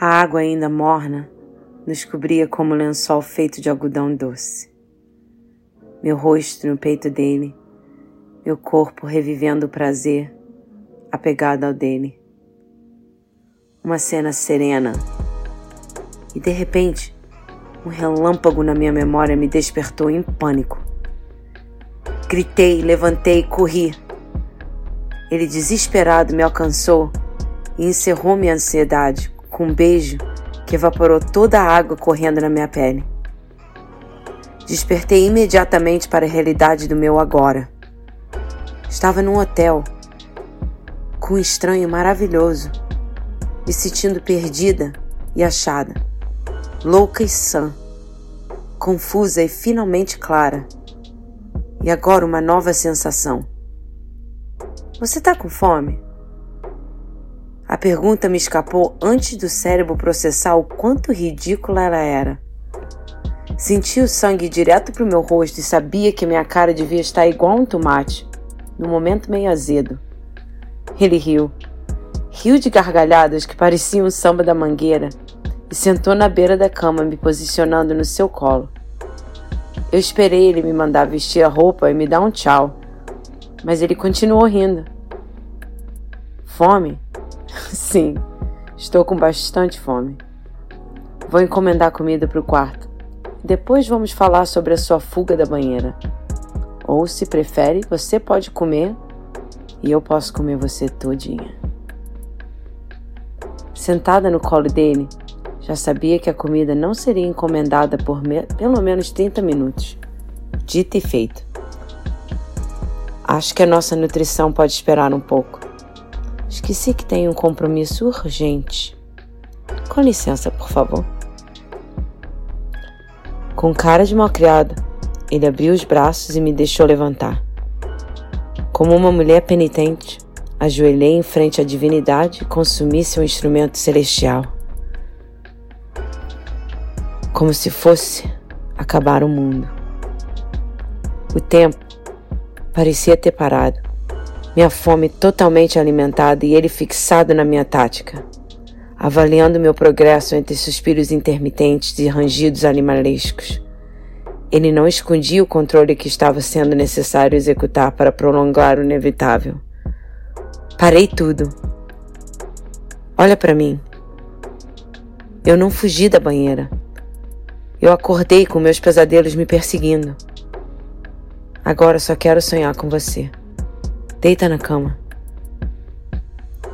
A água ainda morna nos cobria como lençol feito de algodão doce. Meu rosto no peito dele, meu corpo revivendo o prazer, apegado ao dele. Uma cena serena. E de repente, um relâmpago na minha memória me despertou em pânico. Gritei, levantei, corri. Ele desesperado me alcançou e encerrou minha ansiedade com um beijo que evaporou toda a água correndo na minha pele. Despertei imediatamente para a realidade do meu agora. Estava num hotel, com um estranho maravilhoso, me sentindo perdida e achada, louca e sã, confusa e finalmente clara. E agora uma nova sensação. Você tá com fome? A pergunta me escapou antes do cérebro processar o quanto ridícula ela era. Senti o sangue direto para o meu rosto e sabia que minha cara devia estar igual um tomate, no momento meio azedo. Ele riu. Riu de gargalhadas que pareciam um samba da mangueira e sentou na beira da cama, me posicionando no seu colo. Eu esperei ele me mandar vestir a roupa e me dar um tchau, mas ele continuou rindo. Fome? Sim, estou com bastante fome. Vou encomendar comida para o quarto. Depois vamos falar sobre a sua fuga da banheira. Ou, se prefere, você pode comer e eu posso comer você todinha. Sentada no colo dele, já sabia que a comida não seria encomendada por me pelo menos 30 minutos. Dito e feito. Acho que a nossa nutrição pode esperar um pouco. Esqueci que tenho um compromisso urgente. Com licença, por favor. Com cara de malcriado, ele abriu os braços e me deixou levantar. Como uma mulher penitente, ajoelhei em frente à divindade e consumi seu instrumento celestial. Como se fosse acabar o mundo. O tempo parecia ter parado minha fome totalmente alimentada e ele fixado na minha tática, avaliando meu progresso entre suspiros intermitentes e rangidos animalescos. Ele não escondia o controle que estava sendo necessário executar para prolongar o inevitável. Parei tudo. Olha para mim. Eu não fugi da banheira. Eu acordei com meus pesadelos me perseguindo. Agora só quero sonhar com você. Deita na cama.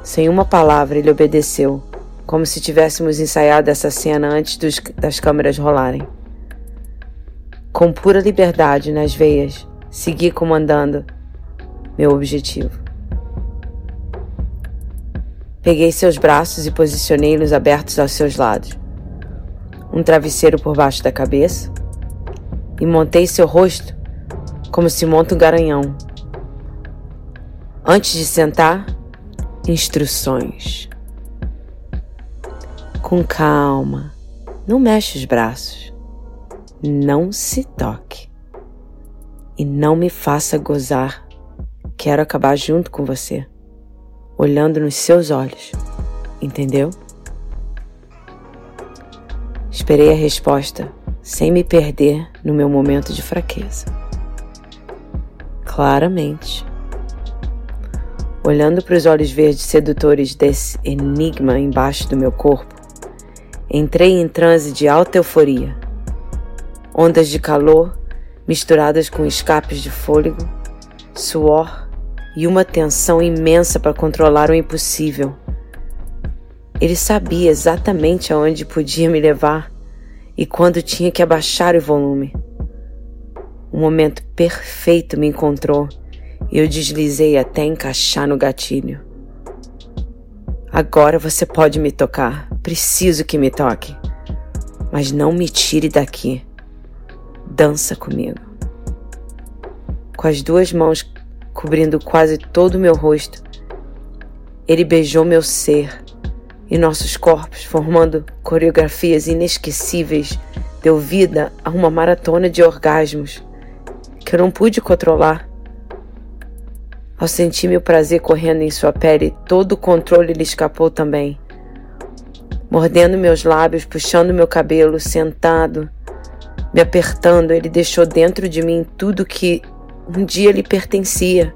Sem uma palavra, ele obedeceu, como se tivéssemos ensaiado essa cena antes dos, das câmeras rolarem. Com pura liberdade nas veias, segui comandando meu objetivo. Peguei seus braços e posicionei-los abertos aos seus lados. Um travesseiro por baixo da cabeça e montei seu rosto como se monta um garanhão Antes de sentar, instruções. Com calma, não mexe os braços, não se toque e não me faça gozar. Quero acabar junto com você, olhando nos seus olhos, entendeu? Esperei a resposta sem me perder no meu momento de fraqueza. Claramente olhando para os olhos verdes sedutores desse enigma embaixo do meu corpo, entrei em transe de alta euforia. Ondas de calor misturadas com escapes de fôlego, suor e uma tensão imensa para controlar o impossível. Ele sabia exatamente aonde podia me levar e quando tinha que abaixar o volume. O momento perfeito me encontrou eu deslizei até encaixar no gatilho. Agora você pode me tocar. Preciso que me toque. Mas não me tire daqui. Dança comigo. Com as duas mãos cobrindo quase todo o meu rosto, ele beijou meu ser e nossos corpos, formando coreografias inesquecíveis, deu vida a uma maratona de orgasmos que eu não pude controlar. Ao sentir meu prazer correndo em sua pele, todo o controle lhe escapou também. mordendo meus lábios, puxando meu cabelo, sentado, me apertando. Ele deixou dentro de mim tudo que um dia lhe pertencia,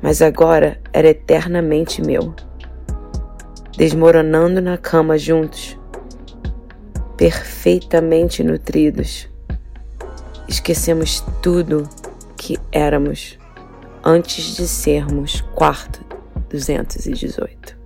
mas agora era eternamente meu. Desmoronando na cama juntos, perfeitamente nutridos, esquecemos tudo que éramos antes de sermos quarto 218.